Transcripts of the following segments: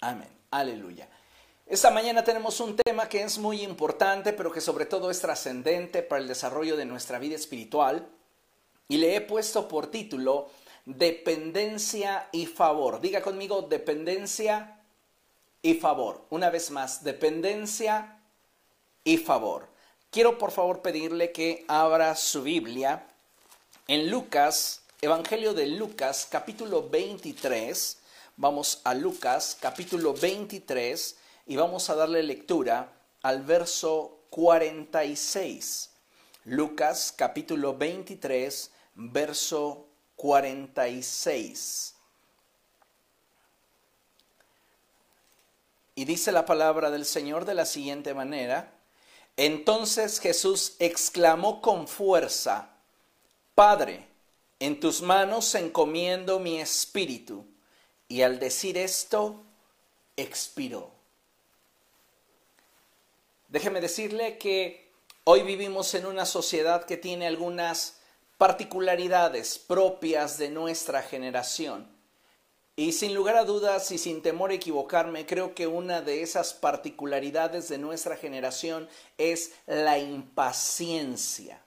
Amén. Aleluya. Esta mañana tenemos un tema que es muy importante, pero que sobre todo es trascendente para el desarrollo de nuestra vida espiritual. Y le he puesto por título Dependencia y favor. Diga conmigo, dependencia y favor. Una vez más, dependencia y favor. Quiero por favor pedirle que abra su Biblia en Lucas, Evangelio de Lucas, capítulo 23 Vamos a Lucas capítulo 23 y vamos a darle lectura al verso 46. Lucas capítulo 23, verso 46. Y dice la palabra del Señor de la siguiente manera. Entonces Jesús exclamó con fuerza, Padre, en tus manos encomiendo mi espíritu y al decir esto, expiró. Déjeme decirle que hoy vivimos en una sociedad que tiene algunas particularidades propias de nuestra generación. Y sin lugar a dudas y sin temor a equivocarme, creo que una de esas particularidades de nuestra generación es la impaciencia.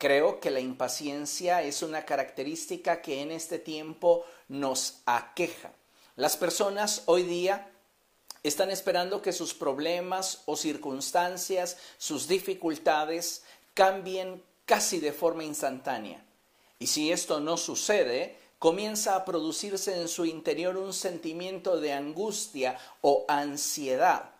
Creo que la impaciencia es una característica que en este tiempo nos aqueja. Las personas hoy día están esperando que sus problemas o circunstancias, sus dificultades cambien casi de forma instantánea. Y si esto no sucede, comienza a producirse en su interior un sentimiento de angustia o ansiedad.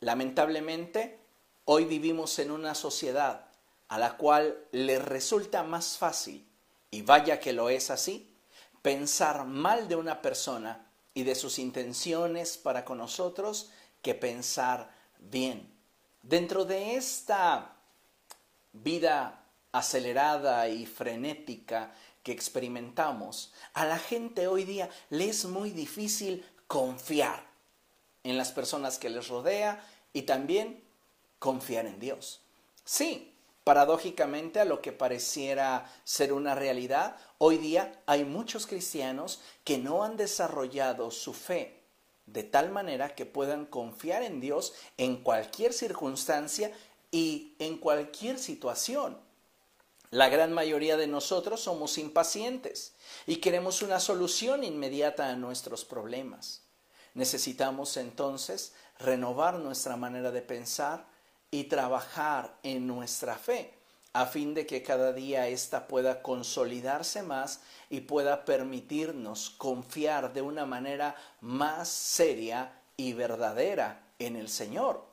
Lamentablemente, hoy vivimos en una sociedad a la cual le resulta más fácil, y vaya que lo es así, pensar mal de una persona y de sus intenciones para con nosotros que pensar bien. Dentro de esta vida acelerada y frenética que experimentamos, a la gente hoy día le es muy difícil confiar en las personas que les rodea y también confiar en Dios. Sí, Paradójicamente a lo que pareciera ser una realidad, hoy día hay muchos cristianos que no han desarrollado su fe de tal manera que puedan confiar en Dios en cualquier circunstancia y en cualquier situación. La gran mayoría de nosotros somos impacientes y queremos una solución inmediata a nuestros problemas. Necesitamos entonces renovar nuestra manera de pensar, y trabajar en nuestra fe a fin de que cada día ésta pueda consolidarse más y pueda permitirnos confiar de una manera más seria y verdadera en el Señor.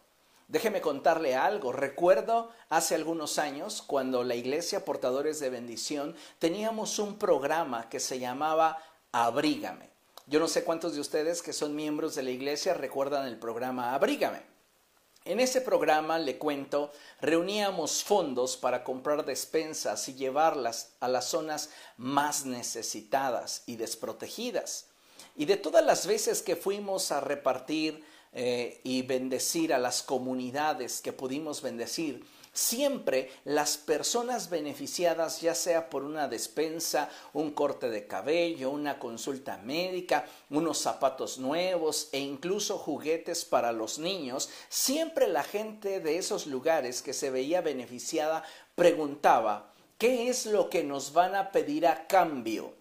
Déjeme contarle algo. Recuerdo hace algunos años cuando la iglesia Portadores de Bendición teníamos un programa que se llamaba Abrígame. Yo no sé cuántos de ustedes que son miembros de la iglesia recuerdan el programa Abrígame. En ese programa, le cuento, reuníamos fondos para comprar despensas y llevarlas a las zonas más necesitadas y desprotegidas. Y de todas las veces que fuimos a repartir eh, y bendecir a las comunidades que pudimos bendecir, Siempre las personas beneficiadas, ya sea por una despensa, un corte de cabello, una consulta médica, unos zapatos nuevos e incluso juguetes para los niños, siempre la gente de esos lugares que se veía beneficiada preguntaba, ¿qué es lo que nos van a pedir a cambio?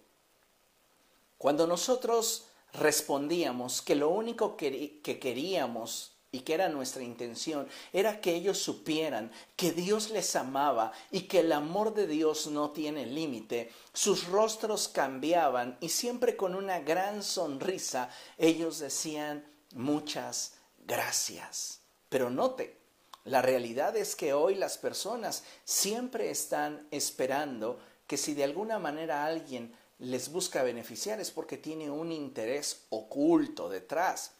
Cuando nosotros respondíamos que lo único que, queríamos y que era nuestra intención, era que ellos supieran que Dios les amaba y que el amor de Dios no tiene límite. Sus rostros cambiaban y siempre con una gran sonrisa ellos decían muchas gracias. Pero note, la realidad es que hoy las personas siempre están esperando que si de alguna manera alguien les busca beneficiar es porque tiene un interés oculto detrás.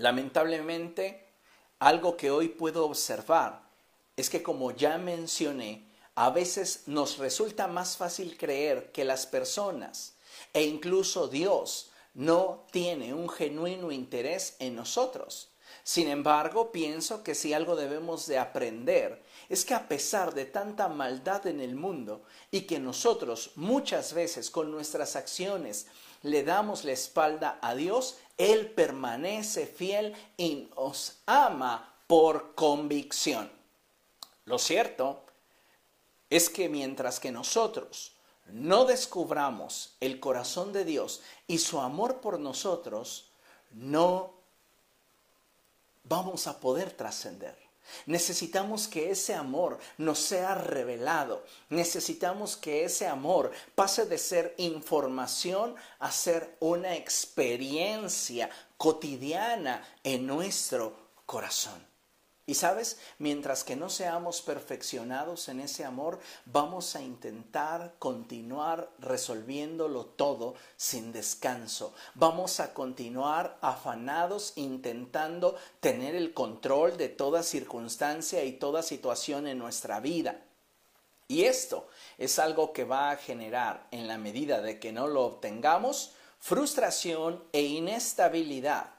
Lamentablemente, algo que hoy puedo observar es que como ya mencioné, a veces nos resulta más fácil creer que las personas e incluso Dios no tiene un genuino interés en nosotros. Sin embargo, pienso que si algo debemos de aprender es que a pesar de tanta maldad en el mundo y que nosotros muchas veces con nuestras acciones le damos la espalda a Dios, Él permanece fiel y nos ama por convicción. Lo cierto es que mientras que nosotros no descubramos el corazón de Dios y su amor por nosotros, no vamos a poder trascender. Necesitamos que ese amor nos sea revelado. Necesitamos que ese amor pase de ser información a ser una experiencia cotidiana en nuestro corazón. Y sabes, mientras que no seamos perfeccionados en ese amor, vamos a intentar continuar resolviéndolo todo sin descanso. Vamos a continuar afanados intentando tener el control de toda circunstancia y toda situación en nuestra vida. Y esto es algo que va a generar, en la medida de que no lo obtengamos, frustración e inestabilidad.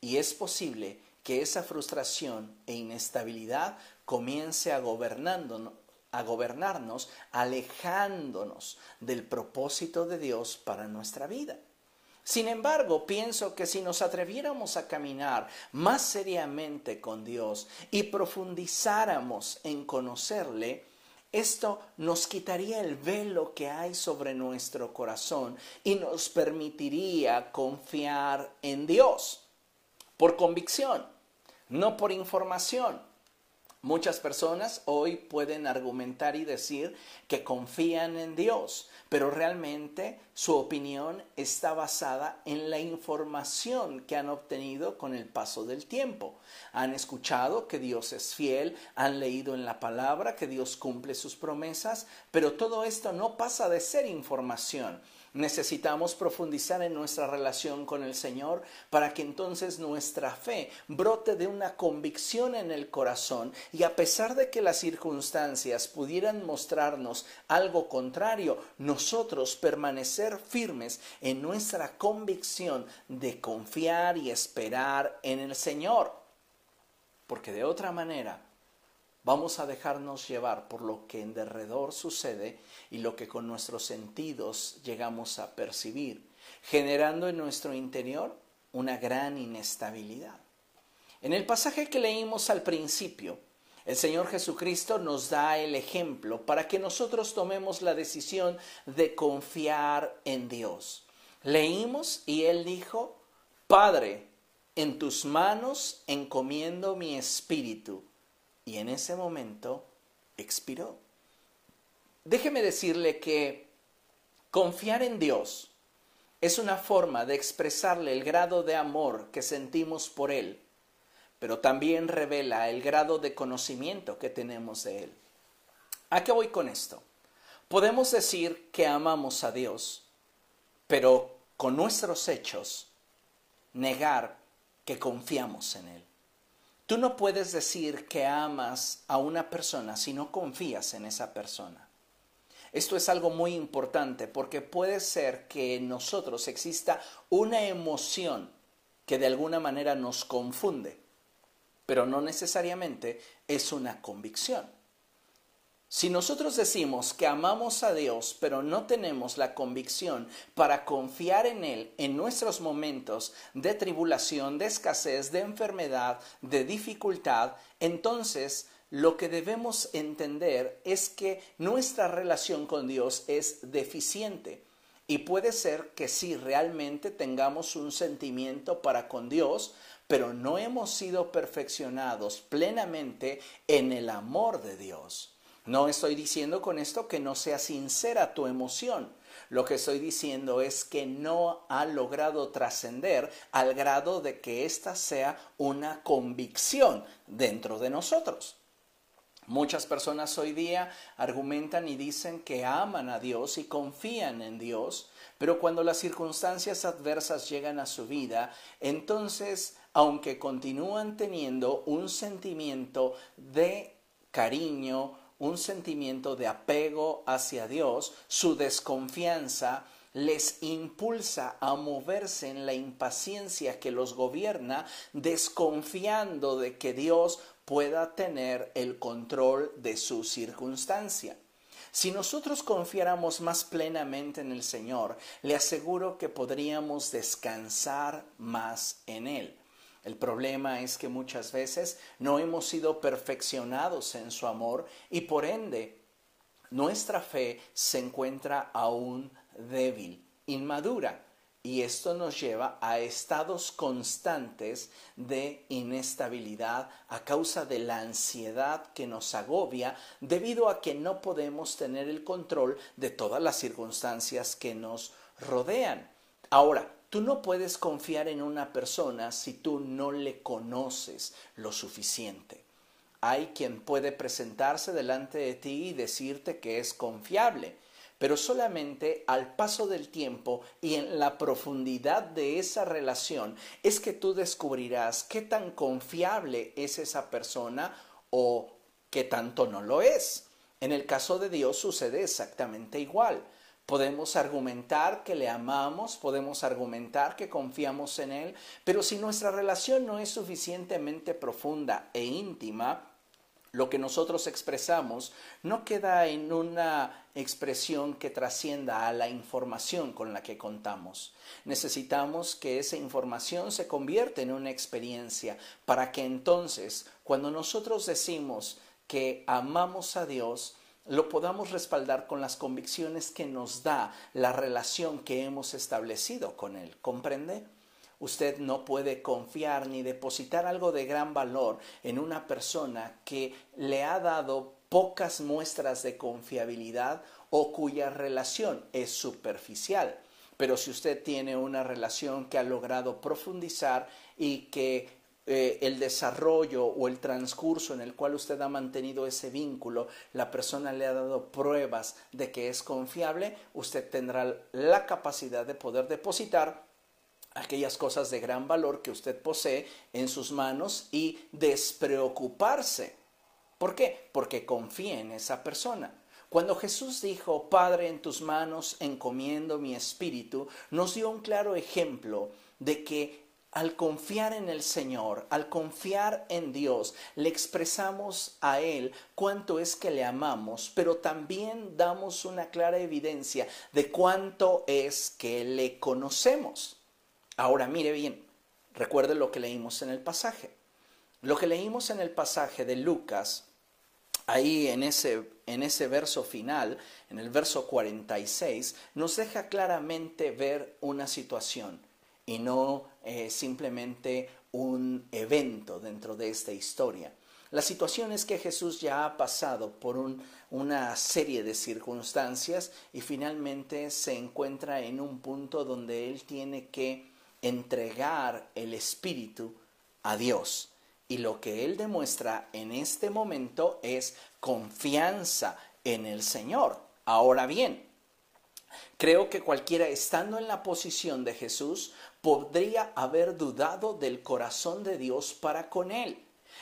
Y es posible que esa frustración e inestabilidad comience a, a gobernarnos, alejándonos del propósito de Dios para nuestra vida. Sin embargo, pienso que si nos atreviéramos a caminar más seriamente con Dios y profundizáramos en conocerle, esto nos quitaría el velo que hay sobre nuestro corazón y nos permitiría confiar en Dios por convicción, no por información. Muchas personas hoy pueden argumentar y decir que confían en Dios, pero realmente su opinión está basada en la información que han obtenido con el paso del tiempo. Han escuchado que Dios es fiel, han leído en la palabra que Dios cumple sus promesas, pero todo esto no pasa de ser información Necesitamos profundizar en nuestra relación con el Señor para que entonces nuestra fe brote de una convicción en el corazón y a pesar de que las circunstancias pudieran mostrarnos algo contrario, nosotros permanecer firmes en nuestra convicción de confiar y esperar en el Señor. Porque de otra manera, Vamos a dejarnos llevar por lo que en derredor sucede y lo que con nuestros sentidos llegamos a percibir, generando en nuestro interior una gran inestabilidad. En el pasaje que leímos al principio, el Señor Jesucristo nos da el ejemplo para que nosotros tomemos la decisión de confiar en Dios. Leímos y Él dijo, Padre, en tus manos encomiendo mi espíritu y en ese momento expiró. Déjeme decirle que confiar en Dios es una forma de expresarle el grado de amor que sentimos por Él, pero también revela el grado de conocimiento que tenemos de Él. ¿A qué voy con esto? Podemos decir que amamos a Dios, pero con nuestros hechos negar que confiamos en Él. Tú no puedes decir que amas a una persona si no confías en esa persona. Esto es algo muy importante porque puede ser que en nosotros exista una emoción que de alguna manera nos confunde, pero no necesariamente es una convicción. Si nosotros decimos que amamos a Dios, pero no tenemos la convicción para confiar en Él en nuestros momentos de tribulación, de escasez, de enfermedad, de dificultad, entonces lo que debemos entender es que nuestra relación con Dios es deficiente. Y puede ser que sí, realmente tengamos un sentimiento para con Dios, pero no hemos sido perfeccionados plenamente en el amor de Dios. No estoy diciendo con esto que no sea sincera tu emoción. Lo que estoy diciendo es que no ha logrado trascender al grado de que ésta sea una convicción dentro de nosotros. Muchas personas hoy día argumentan y dicen que aman a Dios y confían en Dios, pero cuando las circunstancias adversas llegan a su vida, entonces, aunque continúan teniendo un sentimiento de cariño, un sentimiento de apego hacia Dios, su desconfianza les impulsa a moverse en la impaciencia que los gobierna, desconfiando de que Dios pueda tener el control de su circunstancia. Si nosotros confiáramos más plenamente en el Señor, le aseguro que podríamos descansar más en Él. El problema es que muchas veces no hemos sido perfeccionados en su amor y por ende nuestra fe se encuentra aún débil, inmadura. Y esto nos lleva a estados constantes de inestabilidad a causa de la ansiedad que nos agobia debido a que no podemos tener el control de todas las circunstancias que nos rodean. Ahora, tú no puedes confiar en una persona si tú no le conoces lo suficiente. Hay quien puede presentarse delante de ti y decirte que es confiable pero solamente al paso del tiempo y en la profundidad de esa relación es que tú descubrirás qué tan confiable es esa persona o qué tanto no lo es. En el caso de Dios sucede exactamente igual. Podemos argumentar que le amamos, podemos argumentar que confiamos en Él, pero si nuestra relación no es suficientemente profunda e íntima, lo que nosotros expresamos no queda en una expresión que trascienda a la información con la que contamos. Necesitamos que esa información se convierta en una experiencia para que entonces, cuando nosotros decimos que amamos a Dios, lo podamos respaldar con las convicciones que nos da la relación que hemos establecido con Él. ¿Comprende? Usted no puede confiar ni depositar algo de gran valor en una persona que le ha dado pocas muestras de confiabilidad o cuya relación es superficial. Pero si usted tiene una relación que ha logrado profundizar y que eh, el desarrollo o el transcurso en el cual usted ha mantenido ese vínculo, la persona le ha dado pruebas de que es confiable, usted tendrá la capacidad de poder depositar aquellas cosas de gran valor que usted posee en sus manos y despreocuparse. ¿Por qué? Porque confía en esa persona. Cuando Jesús dijo, Padre, en tus manos encomiendo mi espíritu, nos dio un claro ejemplo de que al confiar en el Señor, al confiar en Dios, le expresamos a Él cuánto es que le amamos, pero también damos una clara evidencia de cuánto es que le conocemos. Ahora mire bien, recuerde lo que leímos en el pasaje. Lo que leímos en el pasaje de Lucas, ahí en ese, en ese verso final, en el verso 46, nos deja claramente ver una situación y no eh, simplemente un evento dentro de esta historia. La situación es que Jesús ya ha pasado por una serie de circunstancias y finalmente se encuentra en un punto donde Él tiene que entregar el espíritu a Dios. Y lo que Él demuestra en este momento es confianza en el Señor. Ahora bien, creo que cualquiera estando en la posición de Jesús podría haber dudado del corazón de Dios para con Él.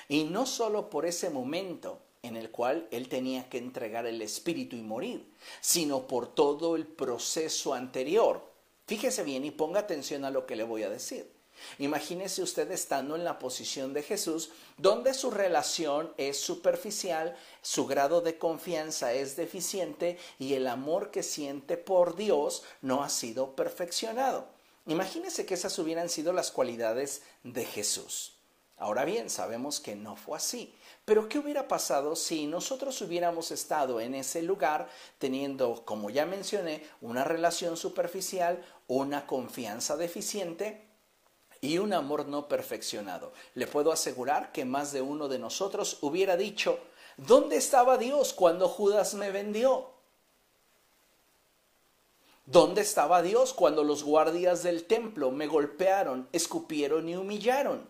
Y no solo por ese momento en el cual Él tenía que entregar el Espíritu y morir, sino por todo el proceso anterior Fíjese bien y ponga atención a lo que le voy a decir. Imagínese usted estando en la posición de Jesús, donde su relación es superficial, su grado de confianza es deficiente y el amor que siente por Dios no ha sido perfeccionado. Imagínese que esas hubieran sido las cualidades de Jesús. Ahora bien, sabemos que no fue así. Pero ¿qué hubiera pasado si nosotros hubiéramos estado en ese lugar teniendo, como ya mencioné, una relación superficial, una confianza deficiente y un amor no perfeccionado? Le puedo asegurar que más de uno de nosotros hubiera dicho, ¿dónde estaba Dios cuando Judas me vendió? ¿Dónde estaba Dios cuando los guardias del templo me golpearon, escupieron y humillaron?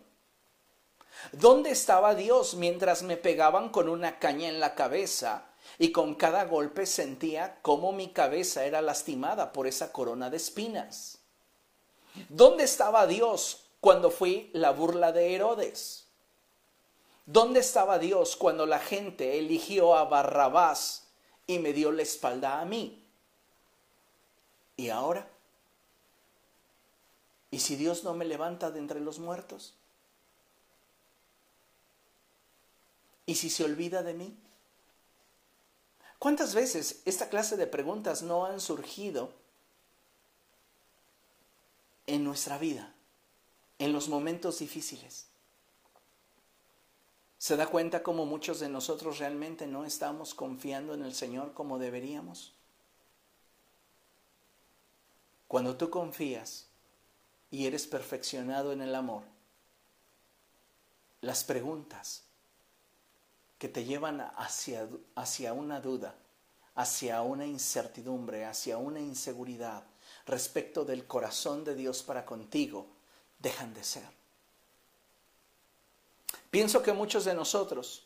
¿Dónde estaba Dios mientras me pegaban con una caña en la cabeza y con cada golpe sentía cómo mi cabeza era lastimada por esa corona de espinas? ¿Dónde estaba Dios cuando fui la burla de Herodes? ¿Dónde estaba Dios cuando la gente eligió a Barrabás y me dio la espalda a mí? ¿Y ahora? ¿Y si Dios no me levanta de entre los muertos? ¿Y si se olvida de mí? ¿Cuántas veces esta clase de preguntas no han surgido en nuestra vida, en los momentos difíciles? ¿Se da cuenta cómo muchos de nosotros realmente no estamos confiando en el Señor como deberíamos? Cuando tú confías y eres perfeccionado en el amor, las preguntas que te llevan hacia, hacia una duda, hacia una incertidumbre, hacia una inseguridad respecto del corazón de Dios para contigo, dejan de ser. Pienso que muchos de nosotros,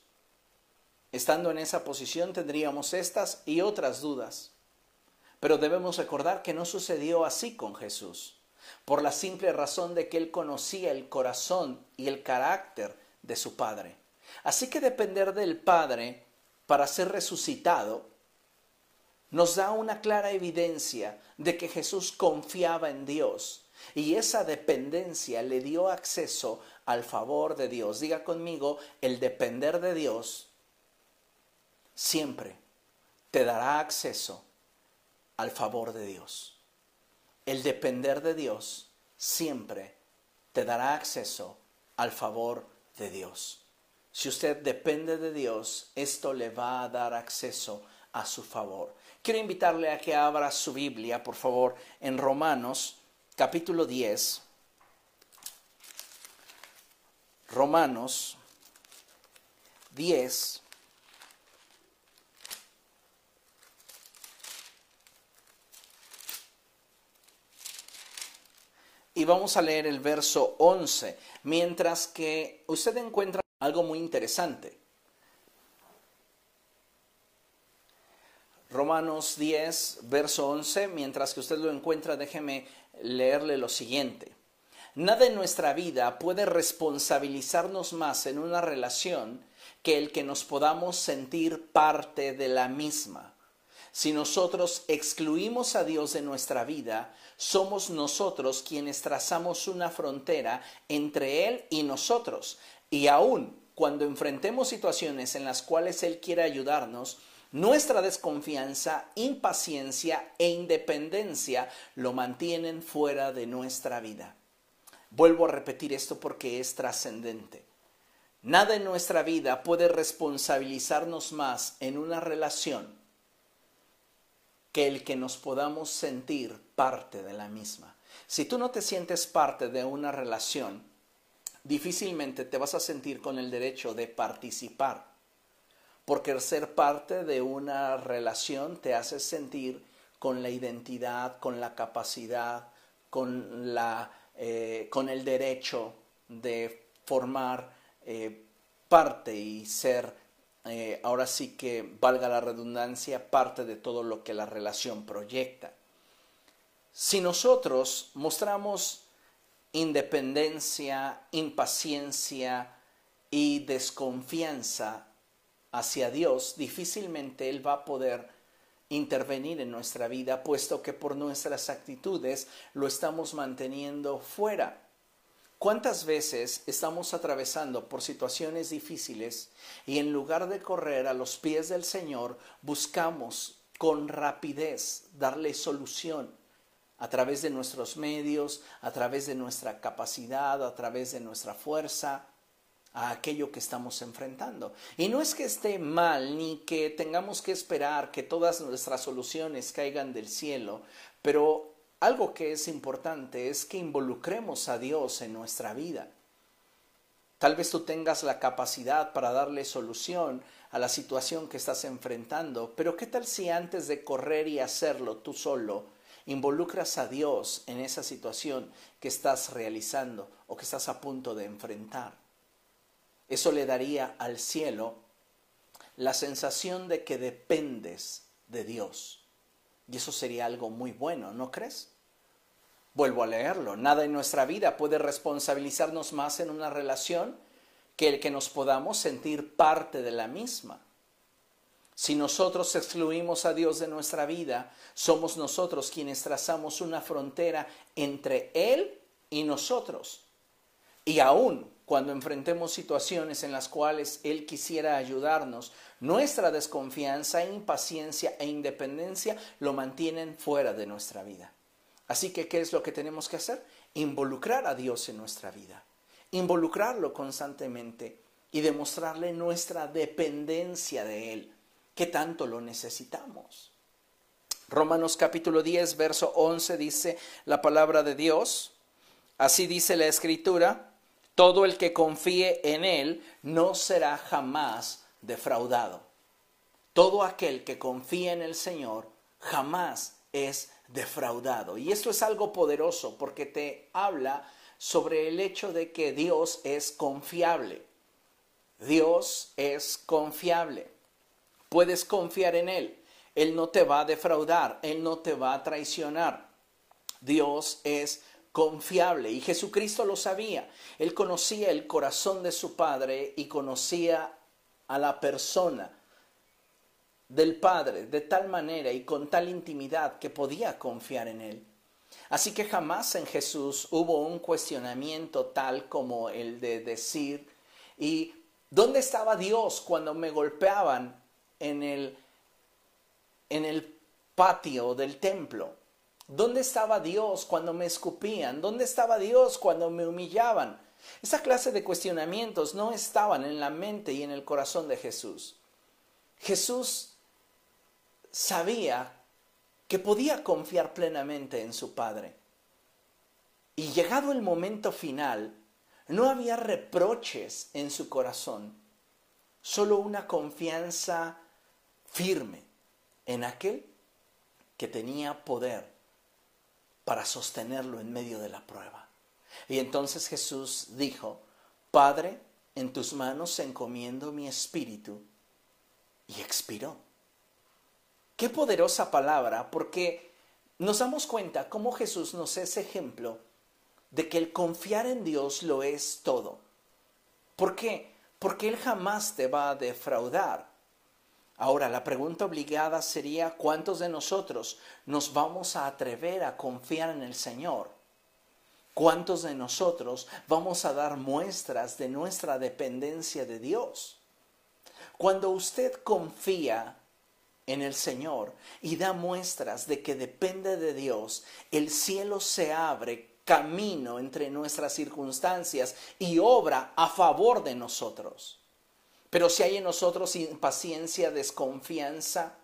estando en esa posición, tendríamos estas y otras dudas. Pero debemos recordar que no sucedió así con Jesús, por la simple razón de que Él conocía el corazón y el carácter de su Padre. Así que depender del Padre para ser resucitado nos da una clara evidencia de que Jesús confiaba en Dios y esa dependencia le dio acceso al favor de Dios. Diga conmigo, el depender de Dios siempre te dará acceso al favor de Dios. El depender de Dios siempre te dará acceso al favor de Dios. Si usted depende de Dios, esto le va a dar acceso a su favor. Quiero invitarle a que abra su Biblia, por favor, en Romanos capítulo 10. Romanos 10. Y vamos a leer el verso 11, mientras que usted encuentra algo muy interesante. Romanos 10, verso 11, mientras que usted lo encuentra, déjeme leerle lo siguiente. Nada en nuestra vida puede responsabilizarnos más en una relación que el que nos podamos sentir parte de la misma. Si nosotros excluimos a Dios de nuestra vida, somos nosotros quienes trazamos una frontera entre Él y nosotros. Y aún cuando enfrentemos situaciones en las cuales Él quiere ayudarnos, nuestra desconfianza, impaciencia e independencia lo mantienen fuera de nuestra vida. Vuelvo a repetir esto porque es trascendente. Nada en nuestra vida puede responsabilizarnos más en una relación que el que nos podamos sentir parte de la misma. Si tú no te sientes parte de una relación, difícilmente te vas a sentir con el derecho de participar, porque ser parte de una relación te hace sentir con la identidad, con la capacidad, con la eh, con el derecho de formar eh, parte y ser, eh, ahora sí que valga la redundancia, parte de todo lo que la relación proyecta. Si nosotros mostramos independencia, impaciencia y desconfianza hacia Dios, difícilmente Él va a poder intervenir en nuestra vida, puesto que por nuestras actitudes lo estamos manteniendo fuera. ¿Cuántas veces estamos atravesando por situaciones difíciles y en lugar de correr a los pies del Señor, buscamos con rapidez darle solución a través de nuestros medios, a través de nuestra capacidad, a través de nuestra fuerza? A aquello que estamos enfrentando. Y no es que esté mal ni que tengamos que esperar que todas nuestras soluciones caigan del cielo, pero algo que es importante es que involucremos a Dios en nuestra vida. Tal vez tú tengas la capacidad para darle solución a la situación que estás enfrentando, pero ¿qué tal si antes de correr y hacerlo tú solo, involucras a Dios en esa situación que estás realizando o que estás a punto de enfrentar? Eso le daría al cielo la sensación de que dependes de Dios. Y eso sería algo muy bueno, ¿no crees? Vuelvo a leerlo. Nada en nuestra vida puede responsabilizarnos más en una relación que el que nos podamos sentir parte de la misma. Si nosotros excluimos a Dios de nuestra vida, somos nosotros quienes trazamos una frontera entre Él y nosotros. Y aún cuando enfrentemos situaciones en las cuales Él quisiera ayudarnos, nuestra desconfianza, impaciencia e independencia lo mantienen fuera de nuestra vida. Así que, ¿qué es lo que tenemos que hacer? Involucrar a Dios en nuestra vida, involucrarlo constantemente y demostrarle nuestra dependencia de Él, que tanto lo necesitamos. Romanos capítulo 10, verso 11 dice la palabra de Dios, así dice la escritura, todo el que confíe en Él no será jamás defraudado. Todo aquel que confía en el Señor jamás es defraudado. Y esto es algo poderoso porque te habla sobre el hecho de que Dios es confiable. Dios es confiable. Puedes confiar en Él. Él no te va a defraudar. Él no te va a traicionar. Dios es confiable. Y Jesucristo lo sabía. Él conocía el corazón de su Padre y conocía a la persona del Padre de tal manera y con tal intimidad que podía confiar en Él. Así que jamás en Jesús hubo un cuestionamiento tal como el de decir, ¿y dónde estaba Dios cuando me golpeaban en el, en el patio del templo? ¿Dónde estaba Dios cuando me escupían? ¿Dónde estaba Dios cuando me humillaban? Esa clase de cuestionamientos no estaban en la mente y en el corazón de Jesús. Jesús sabía que podía confiar plenamente en su Padre. Y llegado el momento final, no había reproches en su corazón, solo una confianza firme en aquel que tenía poder para sostenerlo en medio de la prueba. Y entonces Jesús dijo, Padre, en tus manos encomiendo mi espíritu. Y expiró. Qué poderosa palabra, porque nos damos cuenta cómo Jesús nos es ejemplo de que el confiar en Dios lo es todo. ¿Por qué? Porque Él jamás te va a defraudar. Ahora, la pregunta obligada sería, ¿cuántos de nosotros nos vamos a atrever a confiar en el Señor? ¿Cuántos de nosotros vamos a dar muestras de nuestra dependencia de Dios? Cuando usted confía en el Señor y da muestras de que depende de Dios, el cielo se abre camino entre nuestras circunstancias y obra a favor de nosotros. Pero si hay en nosotros impaciencia, desconfianza,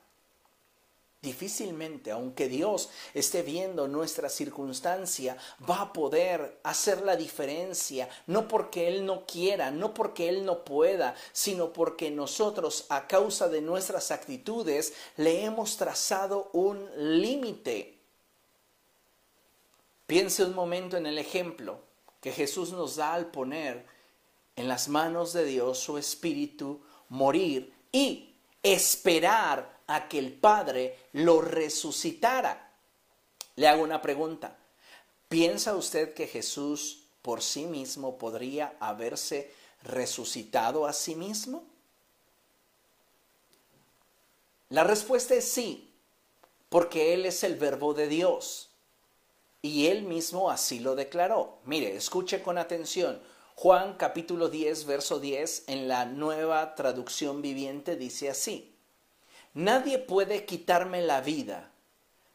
difícilmente, aunque Dios esté viendo nuestra circunstancia, va a poder hacer la diferencia, no porque Él no quiera, no porque Él no pueda, sino porque nosotros, a causa de nuestras actitudes, le hemos trazado un límite. Piense un momento en el ejemplo que Jesús nos da al poner en las manos de Dios su espíritu, morir y esperar a que el Padre lo resucitara. Le hago una pregunta. ¿Piensa usted que Jesús por sí mismo podría haberse resucitado a sí mismo? La respuesta es sí, porque Él es el verbo de Dios. Y Él mismo así lo declaró. Mire, escuche con atención. Juan capítulo 10, verso 10 en la nueva traducción viviente dice así. Nadie puede quitarme la vida,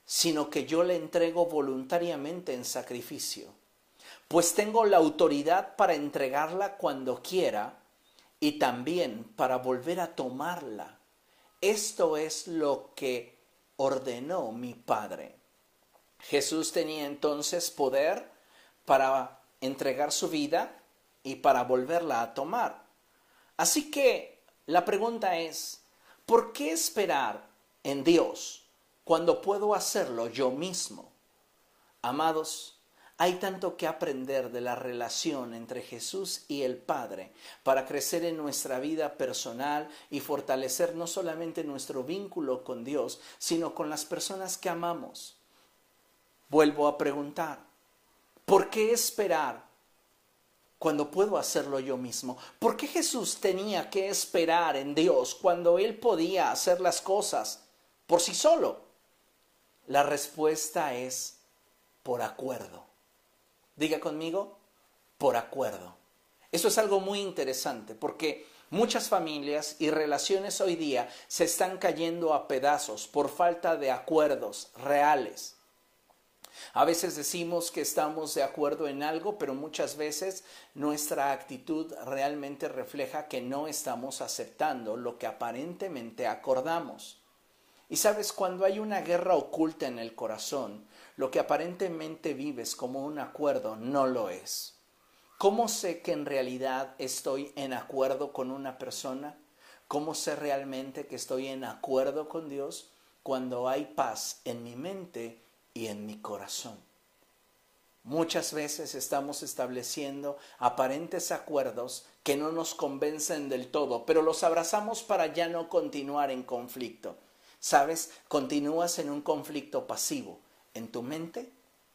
sino que yo le entrego voluntariamente en sacrificio, pues tengo la autoridad para entregarla cuando quiera y también para volver a tomarla. Esto es lo que ordenó mi Padre. Jesús tenía entonces poder para entregar su vida y para volverla a tomar. Así que la pregunta es, ¿Por qué esperar en Dios cuando puedo hacerlo yo mismo? Amados, hay tanto que aprender de la relación entre Jesús y el Padre para crecer en nuestra vida personal y fortalecer no solamente nuestro vínculo con Dios, sino con las personas que amamos. Vuelvo a preguntar, ¿por qué esperar cuando puedo hacerlo yo mismo? ¿Por qué Jesús tenía que esperar en Dios cuando él podía hacer las cosas por sí solo? La respuesta es por acuerdo. Diga conmigo, por acuerdo. Eso es algo muy interesante porque muchas familias y relaciones hoy día se están cayendo a pedazos por falta de acuerdos reales. A veces decimos que estamos de acuerdo en algo, pero muchas veces nuestra actitud realmente refleja que no estamos aceptando lo que aparentemente acordamos. Y sabes, cuando hay una guerra oculta en el corazón, lo que aparentemente vives como un acuerdo no lo es. ¿Cómo sé que en realidad estoy en acuerdo con una persona? ¿Cómo sé realmente que estoy en acuerdo con Dios? Cuando hay paz en mi mente y en mi corazón. Muchas veces estamos estableciendo aparentes acuerdos que no nos convencen del todo, pero los abrazamos para ya no continuar en conflicto. ¿Sabes? Continúas en un conflicto pasivo en tu mente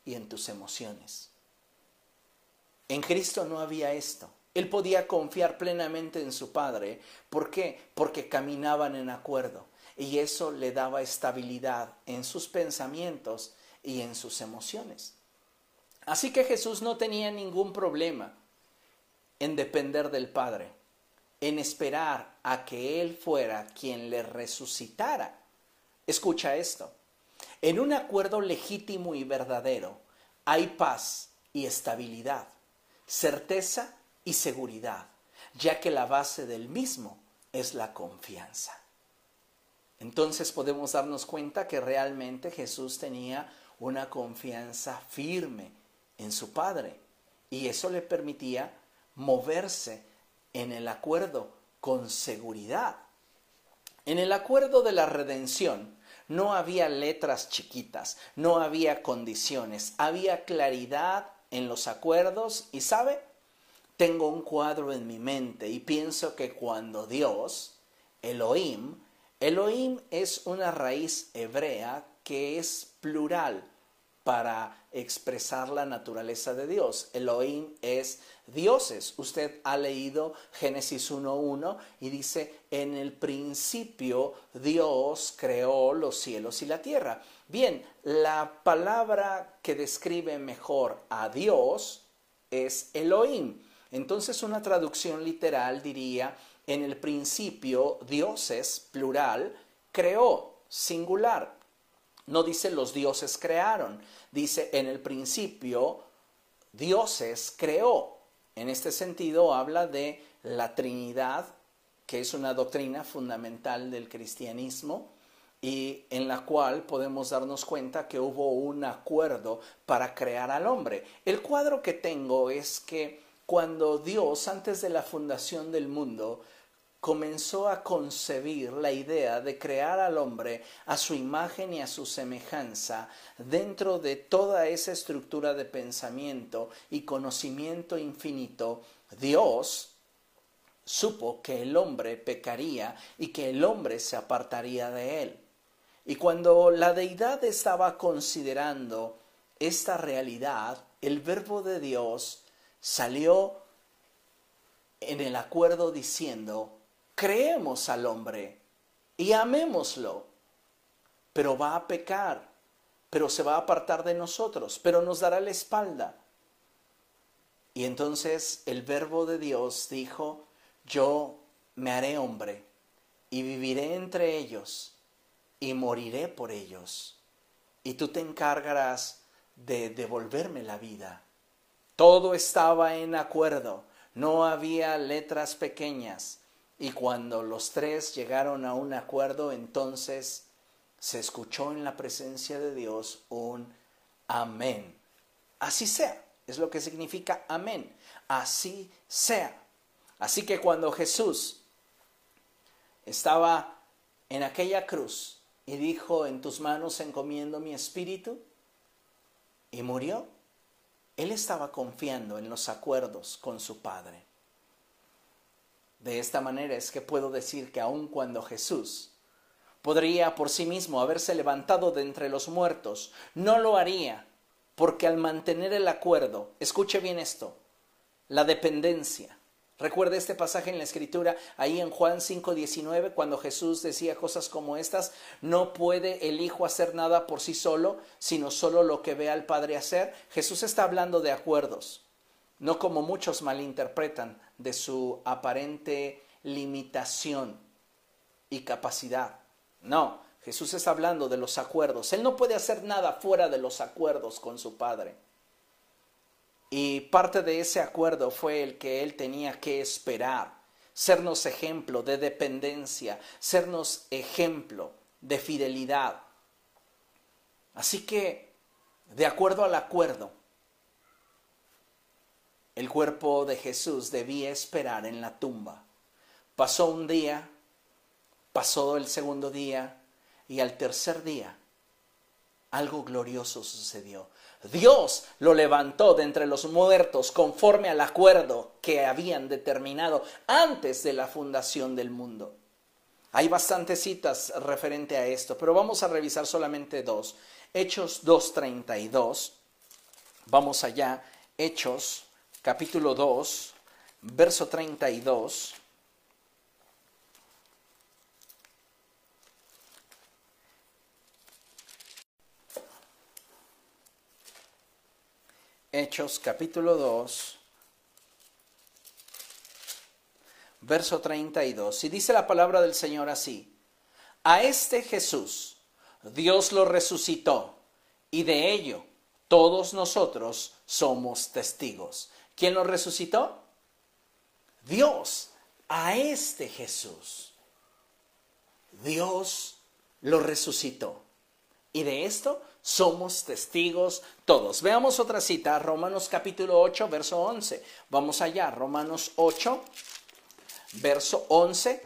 y en tus emociones. En Cristo no había esto. Él podía confiar plenamente en su Padre. ¿Por qué? Porque caminaban en acuerdo. Y eso le daba estabilidad en sus pensamientos y en sus emociones. Así que Jesús no tenía ningún problema en depender del Padre, en esperar a que Él fuera quien le resucitara. Escucha esto. En un acuerdo legítimo y verdadero hay paz y estabilidad, certeza y seguridad, ya que la base del mismo es la confianza. Entonces podemos darnos cuenta que realmente Jesús tenía una confianza firme en su Padre y eso le permitía moverse en el acuerdo con seguridad. En el acuerdo de la redención no había letras chiquitas, no había condiciones, había claridad en los acuerdos y sabe, tengo un cuadro en mi mente y pienso que cuando Dios, Elohim, Elohim es una raíz hebrea que es plural para expresar la naturaleza de Dios. Elohim es dioses. Usted ha leído Génesis 1.1 y dice, en el principio Dios creó los cielos y la tierra. Bien, la palabra que describe mejor a Dios es Elohim. Entonces una traducción literal diría, en el principio dioses, plural, creó, singular. No dice los dioses crearon, dice en el principio dioses creó. En este sentido habla de la Trinidad, que es una doctrina fundamental del cristianismo y en la cual podemos darnos cuenta que hubo un acuerdo para crear al hombre. El cuadro que tengo es que cuando Dios, antes de la fundación del mundo, comenzó a concebir la idea de crear al hombre a su imagen y a su semejanza dentro de toda esa estructura de pensamiento y conocimiento infinito, Dios supo que el hombre pecaría y que el hombre se apartaría de él. Y cuando la deidad estaba considerando esta realidad, el verbo de Dios salió en el acuerdo diciendo, creemos al hombre y amémoslo, pero va a pecar, pero se va a apartar de nosotros, pero nos dará la espalda. Y entonces el verbo de Dios dijo, yo me haré hombre y viviré entre ellos y moriré por ellos. Y tú te encargarás de devolverme la vida. Todo estaba en acuerdo, no había letras pequeñas, y cuando los tres llegaron a un acuerdo, entonces se escuchó en la presencia de Dios un amén. Así sea, es lo que significa amén. Así sea. Así que cuando Jesús estaba en aquella cruz y dijo, en tus manos encomiendo mi espíritu, y murió, él estaba confiando en los acuerdos con su Padre. De esta manera es que puedo decir que aun cuando Jesús podría por sí mismo haberse levantado de entre los muertos, no lo haría, porque al mantener el acuerdo, escuche bien esto, la dependencia. Recuerde este pasaje en la escritura, ahí en Juan 5:19, cuando Jesús decía cosas como estas, no puede el Hijo hacer nada por sí solo, sino solo lo que ve al Padre hacer. Jesús está hablando de acuerdos. No como muchos malinterpretan de su aparente limitación y capacidad. No, Jesús está hablando de los acuerdos. Él no puede hacer nada fuera de los acuerdos con su Padre. Y parte de ese acuerdo fue el que él tenía que esperar, sernos ejemplo de dependencia, sernos ejemplo de fidelidad. Así que, de acuerdo al acuerdo, el cuerpo de Jesús debía esperar en la tumba. Pasó un día, pasó el segundo día y al tercer día algo glorioso sucedió. Dios lo levantó de entre los muertos conforme al acuerdo que habían determinado antes de la fundación del mundo. Hay bastantes citas referente a esto, pero vamos a revisar solamente dos. Hechos 2.32. Vamos allá. Hechos capítulo 2, verso 32. Hechos capítulo 2, verso 32. Y dice la palabra del Señor así, a este Jesús Dios lo resucitó y de ello todos nosotros somos testigos. ¿Quién lo resucitó? Dios, a este Jesús. Dios lo resucitó. Y de esto somos testigos todos. Veamos otra cita, Romanos capítulo 8, verso 11. Vamos allá, Romanos 8, verso 11.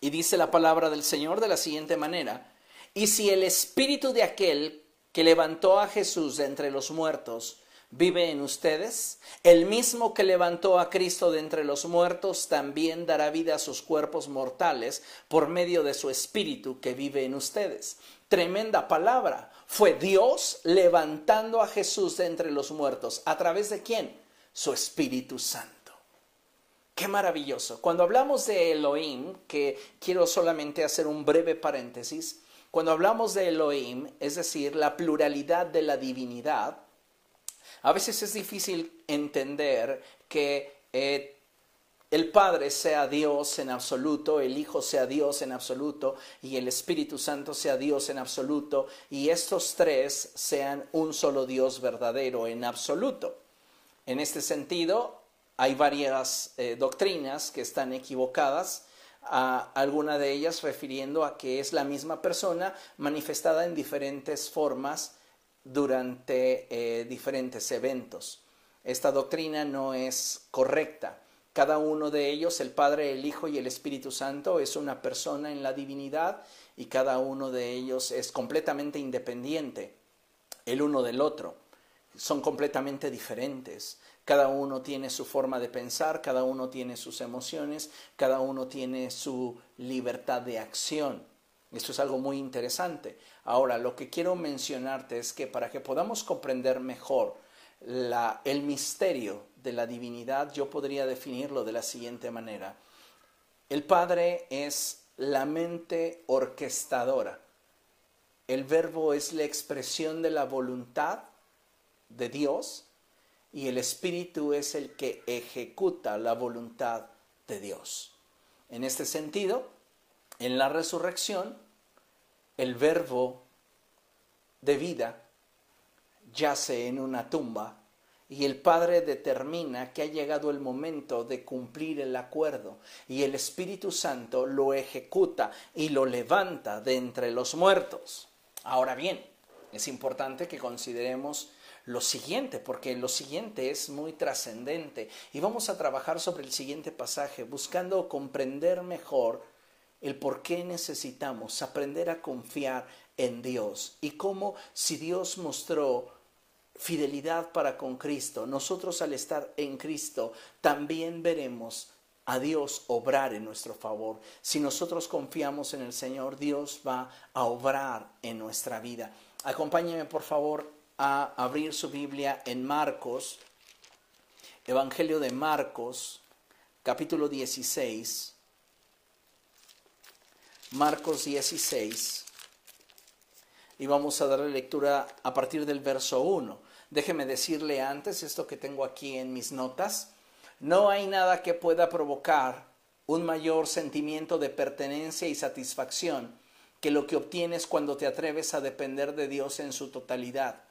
Y dice la palabra del Señor de la siguiente manera. Y si el espíritu de aquel que levantó a Jesús de entre los muertos vive en ustedes, el mismo que levantó a Cristo de entre los muertos también dará vida a sus cuerpos mortales por medio de su Espíritu que vive en ustedes. Tremenda palabra. Fue Dios levantando a Jesús de entre los muertos. ¿A través de quién? Su Espíritu Santo. Qué maravilloso. Cuando hablamos de Elohim, que quiero solamente hacer un breve paréntesis, cuando hablamos de Elohim, es decir, la pluralidad de la divinidad, a veces es difícil entender que eh, el Padre sea Dios en absoluto, el Hijo sea Dios en absoluto y el Espíritu Santo sea Dios en absoluto y estos tres sean un solo Dios verdadero en absoluto. En este sentido, hay varias eh, doctrinas que están equivocadas, a alguna de ellas refiriendo a que es la misma persona manifestada en diferentes formas durante eh, diferentes eventos. Esta doctrina no es correcta. Cada uno de ellos, el Padre, el Hijo y el Espíritu Santo, es una persona en la divinidad y cada uno de ellos es completamente independiente el uno del otro. Son completamente diferentes. Cada uno tiene su forma de pensar, cada uno tiene sus emociones, cada uno tiene su libertad de acción. Esto es algo muy interesante. Ahora, lo que quiero mencionarte es que para que podamos comprender mejor el misterio de la divinidad, yo podría definirlo de la siguiente manera. El Padre es la mente orquestadora. El verbo es la expresión de la voluntad de Dios y el Espíritu es el que ejecuta la voluntad de Dios. En este sentido, en la resurrección, el verbo de vida yace en una tumba y el Padre determina que ha llegado el momento de cumplir el acuerdo y el Espíritu Santo lo ejecuta y lo levanta de entre los muertos. Ahora bien, es importante que consideremos lo siguiente, porque lo siguiente es muy trascendente y vamos a trabajar sobre el siguiente pasaje buscando comprender mejor el por qué necesitamos aprender a confiar en Dios y cómo si Dios mostró fidelidad para con Cristo, nosotros al estar en Cristo también veremos a Dios obrar en nuestro favor. Si nosotros confiamos en el Señor, Dios va a obrar en nuestra vida. Acompáñeme por favor a abrir su Biblia en Marcos, Evangelio de Marcos, capítulo 16. Marcos 16 y vamos a darle lectura a partir del verso 1. déjeme decirle antes esto que tengo aquí en mis notas, no hay nada que pueda provocar un mayor sentimiento de pertenencia y satisfacción que lo que obtienes cuando te atreves a depender de Dios en su totalidad.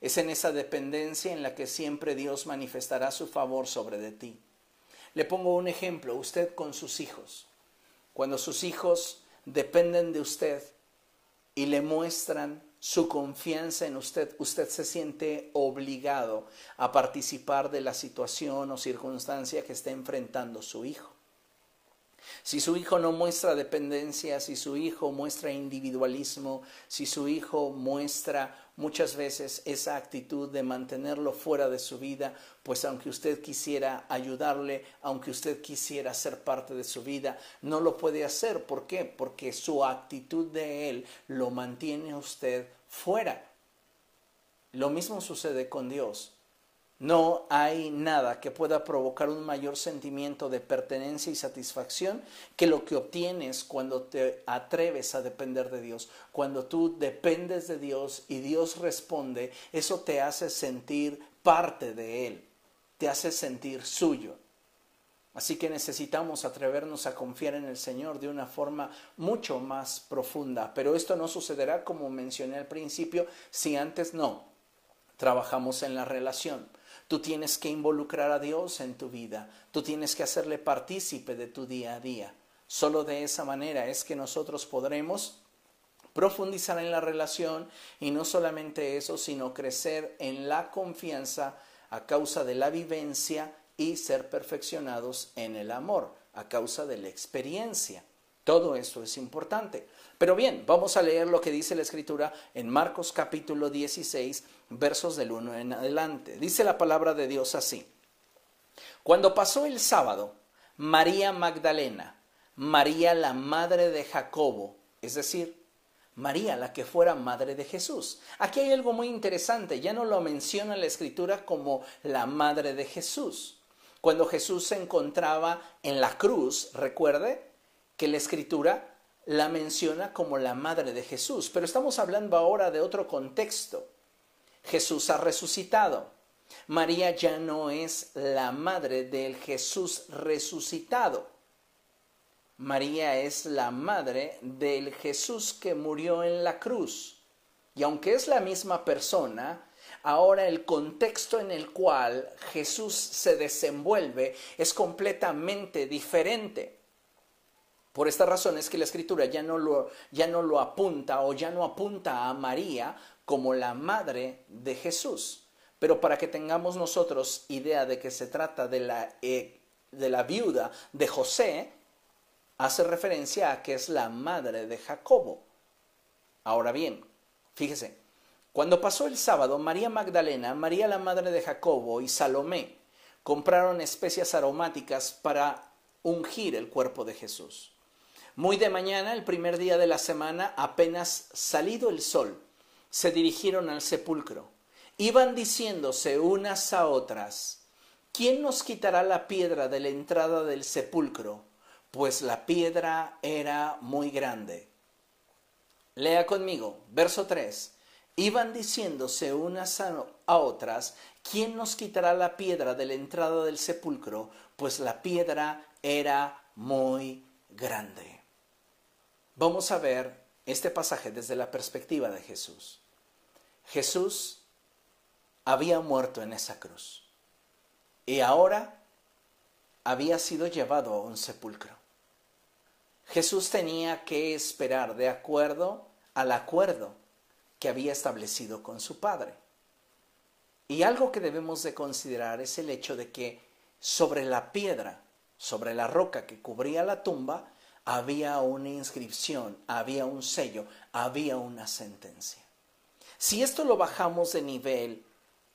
Es en esa dependencia en la que siempre Dios manifestará su favor sobre de ti. Le pongo un ejemplo, usted con sus hijos. Cuando sus hijos dependen de usted y le muestran su confianza en usted, usted se siente obligado a participar de la situación o circunstancia que está enfrentando su hijo. Si su hijo no muestra dependencia, si su hijo muestra individualismo, si su hijo muestra muchas veces esa actitud de mantenerlo fuera de su vida, pues aunque usted quisiera ayudarle, aunque usted quisiera ser parte de su vida, no lo puede hacer. ¿Por qué? Porque su actitud de él lo mantiene usted fuera. Lo mismo sucede con Dios. No hay nada que pueda provocar un mayor sentimiento de pertenencia y satisfacción que lo que obtienes cuando te atreves a depender de Dios. Cuando tú dependes de Dios y Dios responde, eso te hace sentir parte de Él, te hace sentir suyo. Así que necesitamos atrevernos a confiar en el Señor de una forma mucho más profunda. Pero esto no sucederá, como mencioné al principio, si antes no trabajamos en la relación. Tú tienes que involucrar a Dios en tu vida. Tú tienes que hacerle partícipe de tu día a día. Solo de esa manera es que nosotros podremos profundizar en la relación y no solamente eso, sino crecer en la confianza a causa de la vivencia y ser perfeccionados en el amor a causa de la experiencia. Todo esto es importante. Pero bien, vamos a leer lo que dice la escritura en Marcos capítulo 16, versos del 1 en adelante. Dice la palabra de Dios así. Cuando pasó el sábado, María Magdalena, María la madre de Jacobo, es decir, María la que fuera madre de Jesús. Aquí hay algo muy interesante, ya no lo menciona la escritura como la madre de Jesús. Cuando Jesús se encontraba en la cruz, recuerde, que la escritura la menciona como la madre de Jesús, pero estamos hablando ahora de otro contexto. Jesús ha resucitado. María ya no es la madre del Jesús resucitado. María es la madre del Jesús que murió en la cruz. Y aunque es la misma persona, ahora el contexto en el cual Jesús se desenvuelve es completamente diferente. Por esta razón es que la escritura ya no, lo, ya no lo apunta o ya no apunta a María como la madre de Jesús. Pero para que tengamos nosotros idea de que se trata de la, eh, de la viuda de José, hace referencia a que es la madre de Jacobo. Ahora bien, fíjese, cuando pasó el sábado, María Magdalena, María la madre de Jacobo y Salomé compraron especias aromáticas para ungir el cuerpo de Jesús. Muy de mañana, el primer día de la semana, apenas salido el sol, se dirigieron al sepulcro. Iban diciéndose unas a otras, ¿quién nos quitará la piedra de la entrada del sepulcro? Pues la piedra era muy grande. Lea conmigo, verso 3. Iban diciéndose unas a otras, ¿quién nos quitará la piedra de la entrada del sepulcro? Pues la piedra era muy grande. Vamos a ver este pasaje desde la perspectiva de Jesús. Jesús había muerto en esa cruz y ahora había sido llevado a un sepulcro. Jesús tenía que esperar de acuerdo al acuerdo que había establecido con su Padre. Y algo que debemos de considerar es el hecho de que sobre la piedra, sobre la roca que cubría la tumba, había una inscripción, había un sello, había una sentencia. Si esto lo bajamos de nivel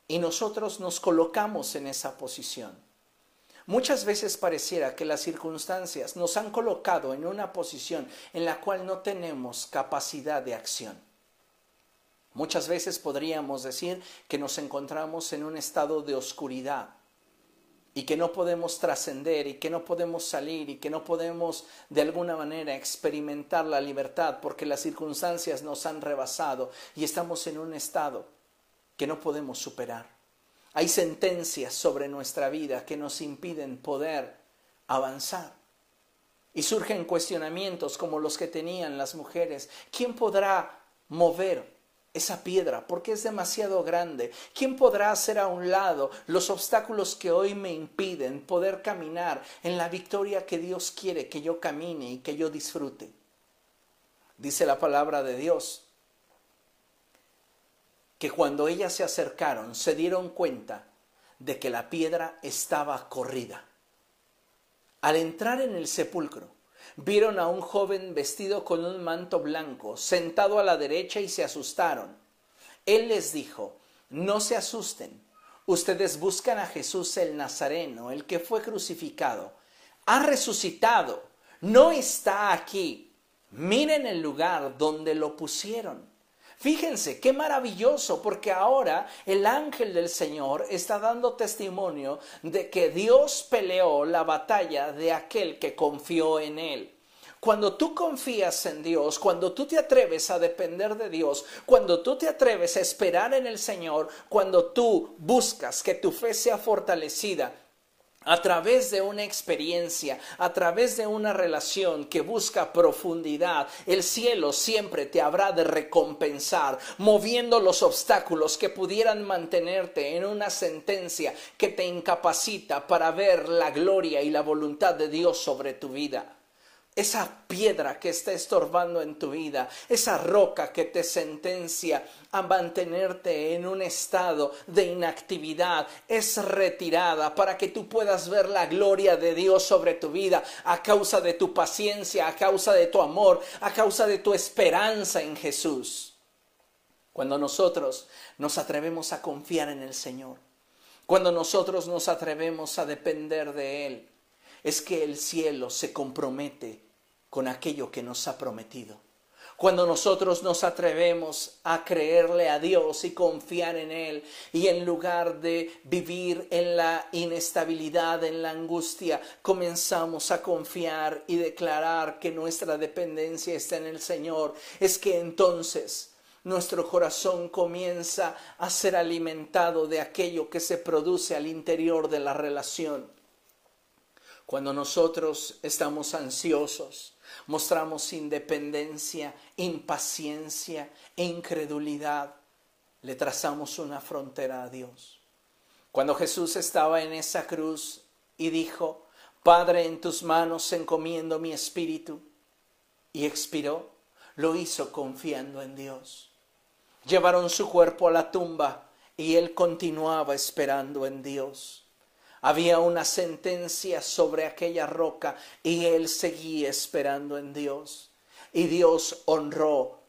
y nosotros nos colocamos en esa posición, muchas veces pareciera que las circunstancias nos han colocado en una posición en la cual no tenemos capacidad de acción. Muchas veces podríamos decir que nos encontramos en un estado de oscuridad, y que no podemos trascender y que no podemos salir y que no podemos de alguna manera experimentar la libertad porque las circunstancias nos han rebasado y estamos en un estado que no podemos superar. Hay sentencias sobre nuestra vida que nos impiden poder avanzar. Y surgen cuestionamientos como los que tenían las mujeres. ¿Quién podrá mover esa piedra porque es demasiado grande? ¿Quién podrá hacer a un lado los obstáculos que hoy me impiden poder caminar en la victoria que Dios quiere que yo camine y que yo disfrute? Dice la palabra de Dios que cuando ellas se acercaron se dieron cuenta de que la piedra estaba corrida. Al entrar en el sepulcro, vieron a un joven vestido con un manto blanco, sentado a la derecha y se asustaron. Él les dijo, no se asusten, ustedes buscan a Jesús el Nazareno, el que fue crucificado. Ha resucitado, no está aquí. Miren el lugar donde lo pusieron. Fíjense, qué maravilloso, porque ahora el ángel del Señor está dando testimonio de que Dios peleó la batalla de aquel que confió en él. Cuando tú confías en Dios, cuando tú te atreves a depender de Dios, cuando tú te atreves a esperar en el Señor, cuando tú buscas que tu fe sea fortalecida, a través de una experiencia, a través de una relación que busca profundidad, el cielo siempre te habrá de recompensar, moviendo los obstáculos que pudieran mantenerte en una sentencia que te incapacita para ver la gloria y la voluntad de Dios sobre tu vida esa piedra que está estorbando en tu vida, esa roca que te sentencia a mantenerte en un estado de inactividad, es retirada para que tú puedas ver la gloria de Dios sobre tu vida a causa de tu paciencia, a causa de tu amor, a causa de tu esperanza en Jesús. Cuando nosotros nos atrevemos a confiar en el Señor, cuando nosotros nos atrevemos a depender de Él, es que el cielo se compromete con aquello que nos ha prometido. Cuando nosotros nos atrevemos a creerle a Dios y confiar en Él, y en lugar de vivir en la inestabilidad, en la angustia, comenzamos a confiar y declarar que nuestra dependencia está en el Señor, es que entonces nuestro corazón comienza a ser alimentado de aquello que se produce al interior de la relación. Cuando nosotros estamos ansiosos, mostramos independencia, impaciencia e incredulidad, le trazamos una frontera a Dios. Cuando Jesús estaba en esa cruz y dijo, Padre, en tus manos encomiendo mi espíritu, y expiró, lo hizo confiando en Dios. Llevaron su cuerpo a la tumba y él continuaba esperando en Dios. Había una sentencia sobre aquella roca y él seguía esperando en Dios. Y Dios honró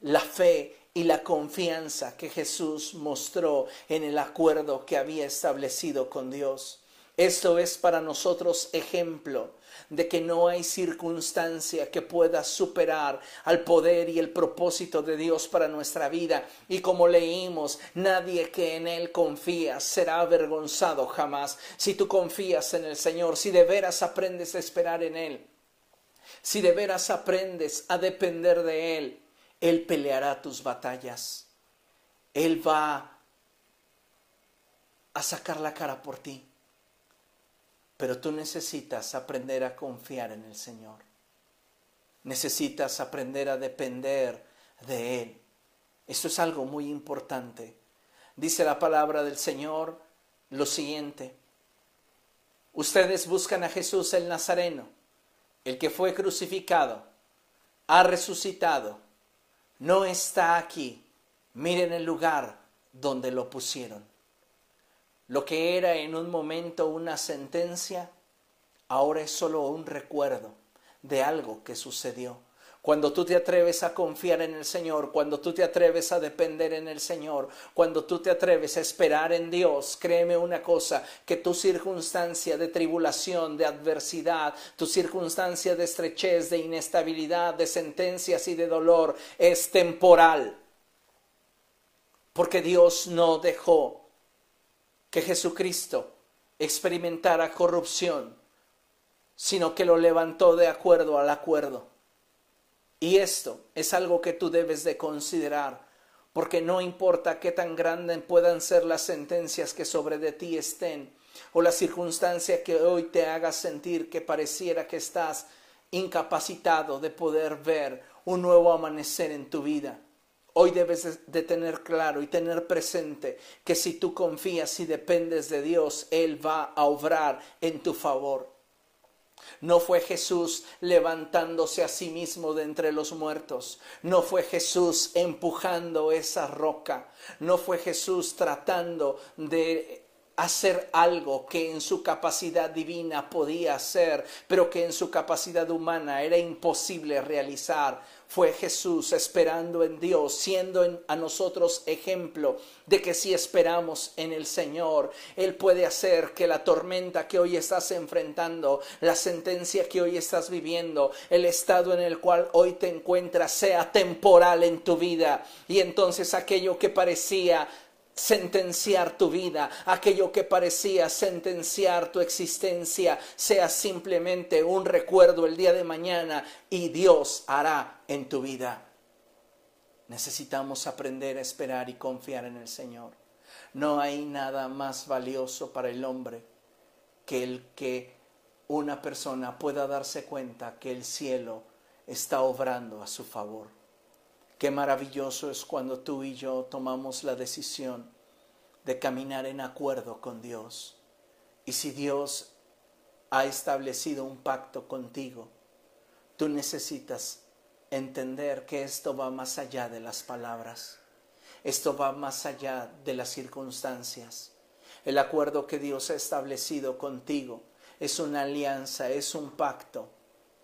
la fe y la confianza que Jesús mostró en el acuerdo que había establecido con Dios. Esto es para nosotros ejemplo de que no hay circunstancia que pueda superar al poder y el propósito de Dios para nuestra vida. Y como leímos, nadie que en Él confía será avergonzado jamás. Si tú confías en el Señor, si de veras aprendes a esperar en Él, si de veras aprendes a depender de Él, Él peleará tus batallas. Él va a sacar la cara por ti. Pero tú necesitas aprender a confiar en el Señor. Necesitas aprender a depender de Él. Esto es algo muy importante. Dice la palabra del Señor lo siguiente. Ustedes buscan a Jesús el Nazareno, el que fue crucificado, ha resucitado, no está aquí. Miren el lugar donde lo pusieron. Lo que era en un momento una sentencia, ahora es solo un recuerdo de algo que sucedió. Cuando tú te atreves a confiar en el Señor, cuando tú te atreves a depender en el Señor, cuando tú te atreves a esperar en Dios, créeme una cosa, que tu circunstancia de tribulación, de adversidad, tu circunstancia de estrechez, de inestabilidad, de sentencias y de dolor es temporal. Porque Dios no dejó que Jesucristo experimentara corrupción, sino que lo levantó de acuerdo al acuerdo. Y esto es algo que tú debes de considerar, porque no importa qué tan grandes puedan ser las sentencias que sobre de ti estén, o la circunstancia que hoy te haga sentir que pareciera que estás incapacitado de poder ver un nuevo amanecer en tu vida. Hoy debes de tener claro y tener presente que si tú confías y dependes de Dios, Él va a obrar en tu favor. No fue Jesús levantándose a sí mismo de entre los muertos. No fue Jesús empujando esa roca. No fue Jesús tratando de hacer algo que en su capacidad divina podía hacer, pero que en su capacidad humana era imposible realizar. Fue Jesús esperando en Dios, siendo a nosotros ejemplo de que si esperamos en el Señor, Él puede hacer que la tormenta que hoy estás enfrentando, la sentencia que hoy estás viviendo, el estado en el cual hoy te encuentras sea temporal en tu vida. Y entonces aquello que parecía sentenciar tu vida, aquello que parecía sentenciar tu existencia, sea simplemente un recuerdo el día de mañana y Dios hará en tu vida. Necesitamos aprender a esperar y confiar en el Señor. No hay nada más valioso para el hombre que el que una persona pueda darse cuenta que el cielo está obrando a su favor. Qué maravilloso es cuando tú y yo tomamos la decisión de caminar en acuerdo con Dios. Y si Dios ha establecido un pacto contigo, tú necesitas entender que esto va más allá de las palabras. Esto va más allá de las circunstancias. El acuerdo que Dios ha establecido contigo es una alianza, es un pacto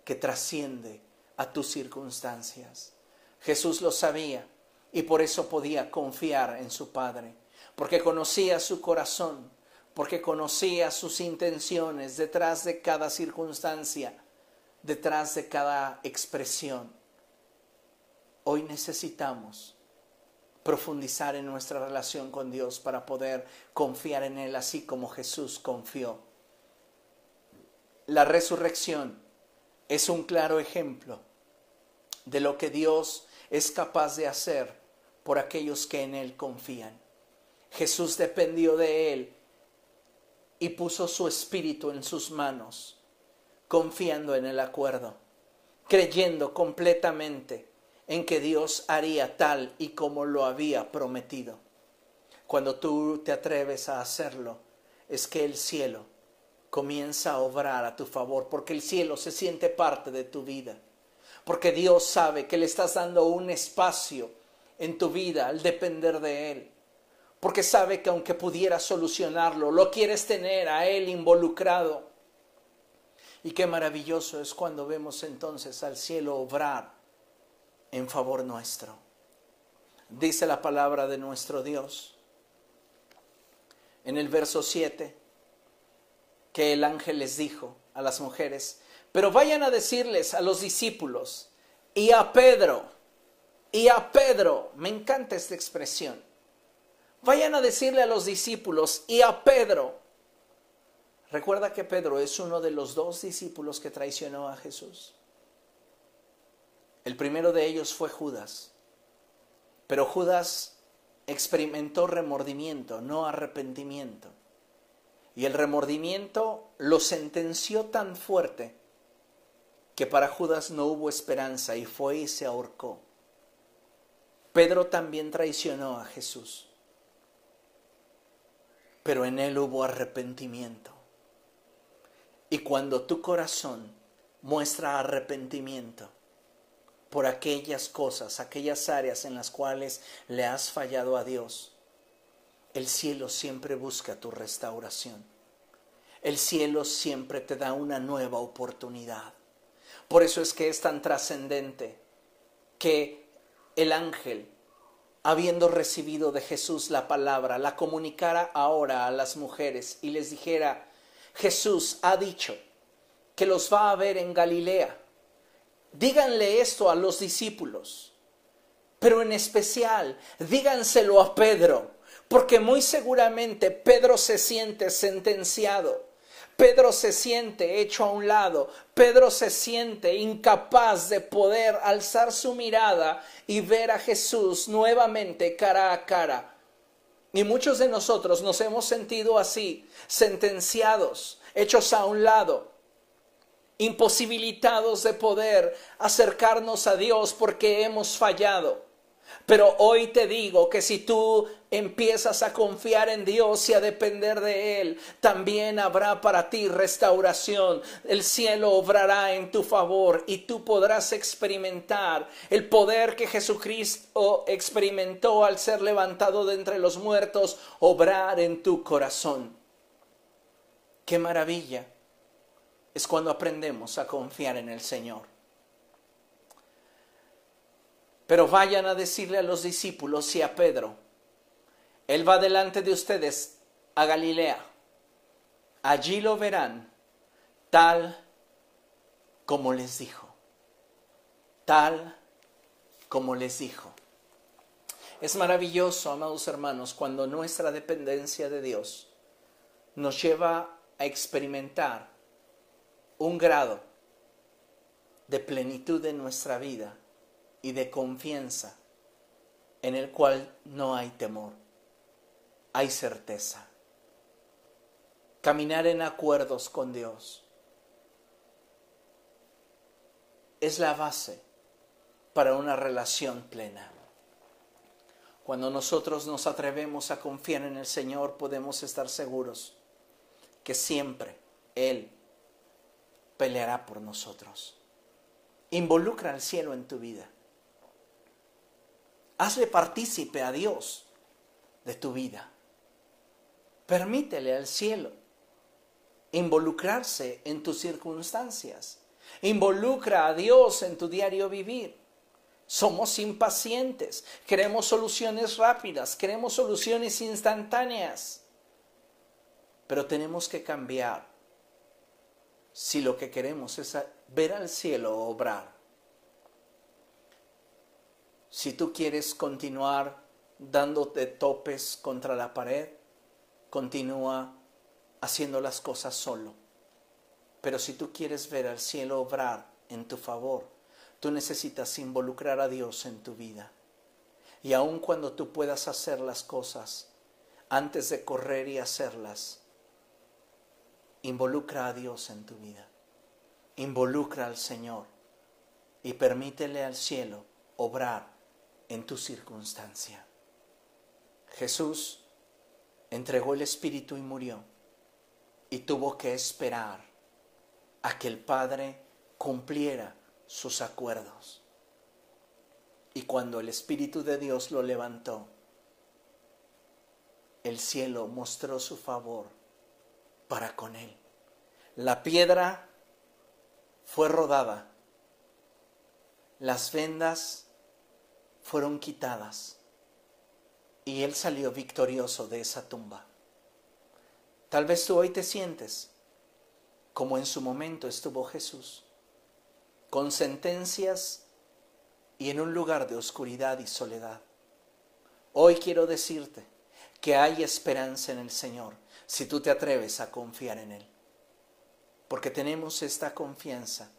que trasciende a tus circunstancias. Jesús lo sabía y por eso podía confiar en su Padre, porque conocía su corazón, porque conocía sus intenciones detrás de cada circunstancia, detrás de cada expresión. Hoy necesitamos profundizar en nuestra relación con Dios para poder confiar en Él así como Jesús confió. La resurrección es un claro ejemplo de lo que Dios es capaz de hacer por aquellos que en Él confían. Jesús dependió de Él y puso su espíritu en sus manos, confiando en el acuerdo, creyendo completamente en que Dios haría tal y como lo había prometido. Cuando tú te atreves a hacerlo, es que el cielo comienza a obrar a tu favor, porque el cielo se siente parte de tu vida porque Dios sabe que le estás dando un espacio en tu vida al depender de Él, porque sabe que aunque pudiera solucionarlo, lo quieres tener a Él involucrado. Y qué maravilloso es cuando vemos entonces al cielo obrar en favor nuestro. Dice la palabra de nuestro Dios en el verso 7 que el ángel les dijo a las mujeres, pero vayan a decirles a los discípulos y a Pedro, y a Pedro, me encanta esta expresión, vayan a decirle a los discípulos y a Pedro. Recuerda que Pedro es uno de los dos discípulos que traicionó a Jesús. El primero de ellos fue Judas, pero Judas experimentó remordimiento, no arrepentimiento. Y el remordimiento lo sentenció tan fuerte que para Judas no hubo esperanza y fue y se ahorcó. Pedro también traicionó a Jesús, pero en él hubo arrepentimiento. Y cuando tu corazón muestra arrepentimiento por aquellas cosas, aquellas áreas en las cuales le has fallado a Dios, el cielo siempre busca tu restauración. El cielo siempre te da una nueva oportunidad. Por eso es que es tan trascendente que el ángel, habiendo recibido de Jesús la palabra, la comunicara ahora a las mujeres y les dijera, Jesús ha dicho que los va a ver en Galilea. Díganle esto a los discípulos, pero en especial díganselo a Pedro, porque muy seguramente Pedro se siente sentenciado Pedro se siente hecho a un lado, Pedro se siente incapaz de poder alzar su mirada y ver a Jesús nuevamente cara a cara. Y muchos de nosotros nos hemos sentido así, sentenciados, hechos a un lado, imposibilitados de poder acercarnos a Dios porque hemos fallado. Pero hoy te digo que si tú empiezas a confiar en Dios y a depender de Él, también habrá para ti restauración. El cielo obrará en tu favor y tú podrás experimentar el poder que Jesucristo experimentó al ser levantado de entre los muertos, obrar en tu corazón. Qué maravilla es cuando aprendemos a confiar en el Señor. Pero vayan a decirle a los discípulos y a Pedro, Él va delante de ustedes a Galilea. Allí lo verán tal como les dijo. Tal como les dijo. Es maravilloso, amados hermanos, cuando nuestra dependencia de Dios nos lleva a experimentar un grado de plenitud en nuestra vida y de confianza en el cual no hay temor, hay certeza. Caminar en acuerdos con Dios es la base para una relación plena. Cuando nosotros nos atrevemos a confiar en el Señor, podemos estar seguros que siempre Él peleará por nosotros. Involucra al cielo en tu vida. Hazle partícipe a Dios de tu vida. Permítele al cielo involucrarse en tus circunstancias. Involucra a Dios en tu diario vivir. Somos impacientes, queremos soluciones rápidas, queremos soluciones instantáneas. Pero tenemos que cambiar si lo que queremos es ver al cielo obrar si tú quieres continuar dándote topes contra la pared, continúa haciendo las cosas solo. Pero si tú quieres ver al cielo obrar en tu favor, tú necesitas involucrar a Dios en tu vida. Y aun cuando tú puedas hacer las cosas, antes de correr y hacerlas, involucra a Dios en tu vida. Involucra al Señor y permítele al cielo obrar en tu circunstancia. Jesús entregó el Espíritu y murió y tuvo que esperar a que el Padre cumpliera sus acuerdos. Y cuando el Espíritu de Dios lo levantó, el cielo mostró su favor para con él. La piedra fue rodada, las vendas fueron quitadas y él salió victorioso de esa tumba. Tal vez tú hoy te sientes como en su momento estuvo Jesús, con sentencias y en un lugar de oscuridad y soledad. Hoy quiero decirte que hay esperanza en el Señor si tú te atreves a confiar en Él. Porque tenemos esta confianza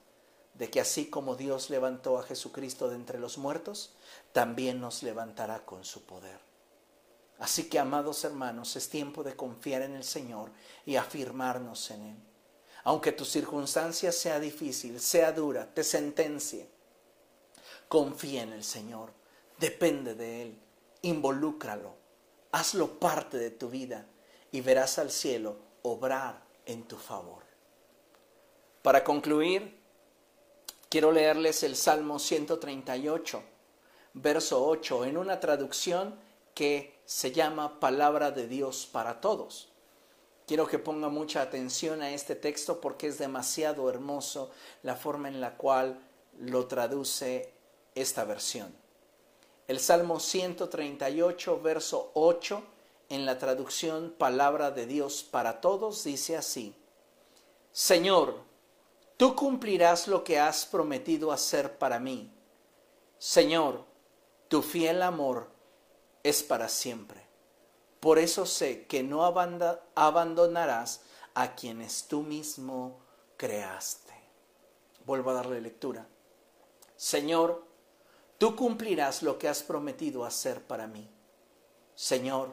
de que así como Dios levantó a Jesucristo de entre los muertos, también nos levantará con su poder. Así que, amados hermanos, es tiempo de confiar en el Señor y afirmarnos en Él. Aunque tu circunstancia sea difícil, sea dura, te sentencie, confía en el Señor, depende de Él, involúcralo, hazlo parte de tu vida y verás al cielo obrar en tu favor. Para concluir, Quiero leerles el Salmo 138, verso 8, en una traducción que se llama Palabra de Dios para Todos. Quiero que ponga mucha atención a este texto porque es demasiado hermoso la forma en la cual lo traduce esta versión. El Salmo 138, verso 8, en la traducción Palabra de Dios para Todos, dice así, Señor, Tú cumplirás lo que has prometido hacer para mí. Señor, tu fiel amor es para siempre. Por eso sé que no abandonarás a quienes tú mismo creaste. Vuelvo a darle lectura. Señor, tú cumplirás lo que has prometido hacer para mí. Señor,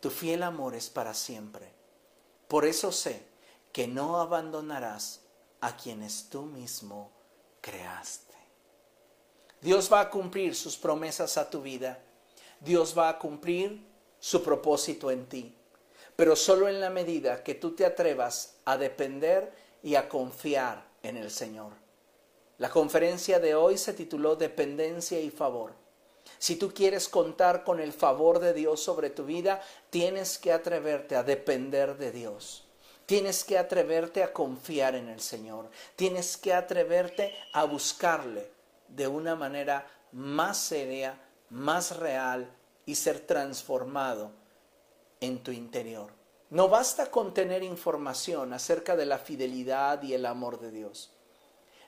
tu fiel amor es para siempre. Por eso sé que no abandonarás a quienes tú mismo creaste. Dios va a cumplir sus promesas a tu vida. Dios va a cumplir su propósito en ti. Pero solo en la medida que tú te atrevas a depender y a confiar en el Señor. La conferencia de hoy se tituló Dependencia y Favor. Si tú quieres contar con el favor de Dios sobre tu vida, tienes que atreverte a depender de Dios. Tienes que atreverte a confiar en el Señor. Tienes que atreverte a buscarle de una manera más seria, más real y ser transformado en tu interior. No basta con tener información acerca de la fidelidad y el amor de Dios.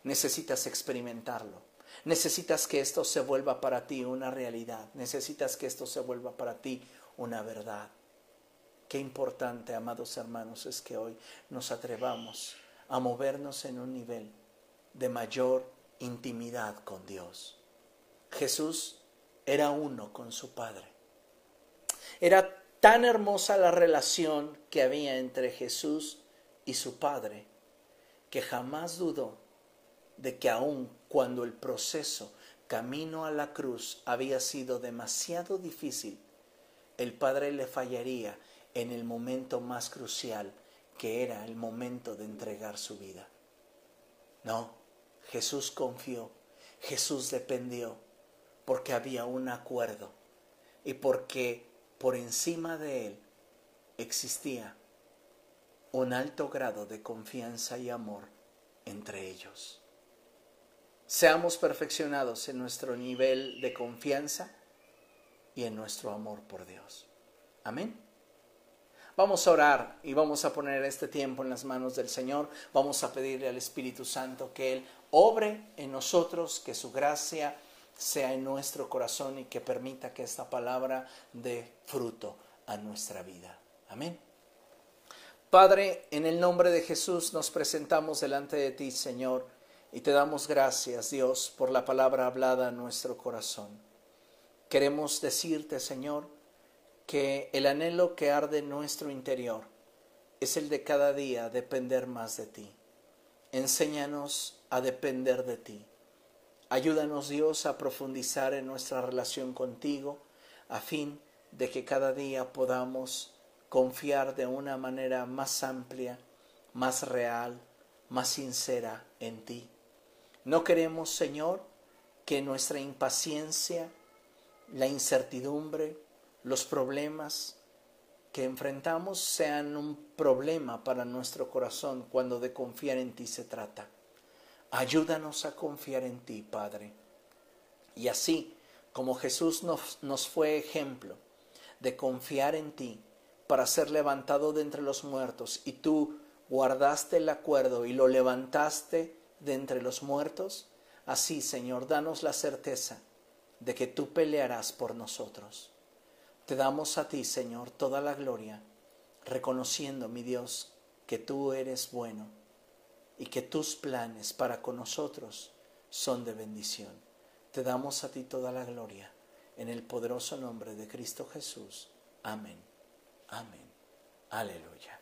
Necesitas experimentarlo. Necesitas que esto se vuelva para ti una realidad. Necesitas que esto se vuelva para ti una verdad. Qué importante, amados hermanos, es que hoy nos atrevamos a movernos en un nivel de mayor intimidad con Dios. Jesús era uno con su Padre. Era tan hermosa la relación que había entre Jesús y su Padre que jamás dudó de que aun cuando el proceso camino a la cruz había sido demasiado difícil, el Padre le fallaría en el momento más crucial, que era el momento de entregar su vida. No, Jesús confió, Jesús dependió, porque había un acuerdo y porque por encima de él existía un alto grado de confianza y amor entre ellos. Seamos perfeccionados en nuestro nivel de confianza y en nuestro amor por Dios. Amén. Vamos a orar y vamos a poner este tiempo en las manos del Señor. Vamos a pedirle al Espíritu Santo que Él obre en nosotros, que su gracia sea en nuestro corazón y que permita que esta palabra dé fruto a nuestra vida. Amén. Padre, en el nombre de Jesús nos presentamos delante de ti, Señor, y te damos gracias, Dios, por la palabra hablada en nuestro corazón. Queremos decirte, Señor, que el anhelo que arde en nuestro interior es el de cada día depender más de ti. Enséñanos a depender de ti. Ayúdanos Dios a profundizar en nuestra relación contigo a fin de que cada día podamos confiar de una manera más amplia, más real, más sincera en ti. No queremos, Señor, que nuestra impaciencia, la incertidumbre, los problemas que enfrentamos sean un problema para nuestro corazón cuando de confiar en ti se trata. Ayúdanos a confiar en ti, Padre. Y así como Jesús nos, nos fue ejemplo de confiar en ti para ser levantado de entre los muertos y tú guardaste el acuerdo y lo levantaste de entre los muertos, así, Señor, danos la certeza de que tú pelearás por nosotros. Te damos a ti, Señor, toda la gloria, reconociendo, mi Dios, que tú eres bueno y que tus planes para con nosotros son de bendición. Te damos a ti toda la gloria, en el poderoso nombre de Cristo Jesús. Amén. Amén. Aleluya.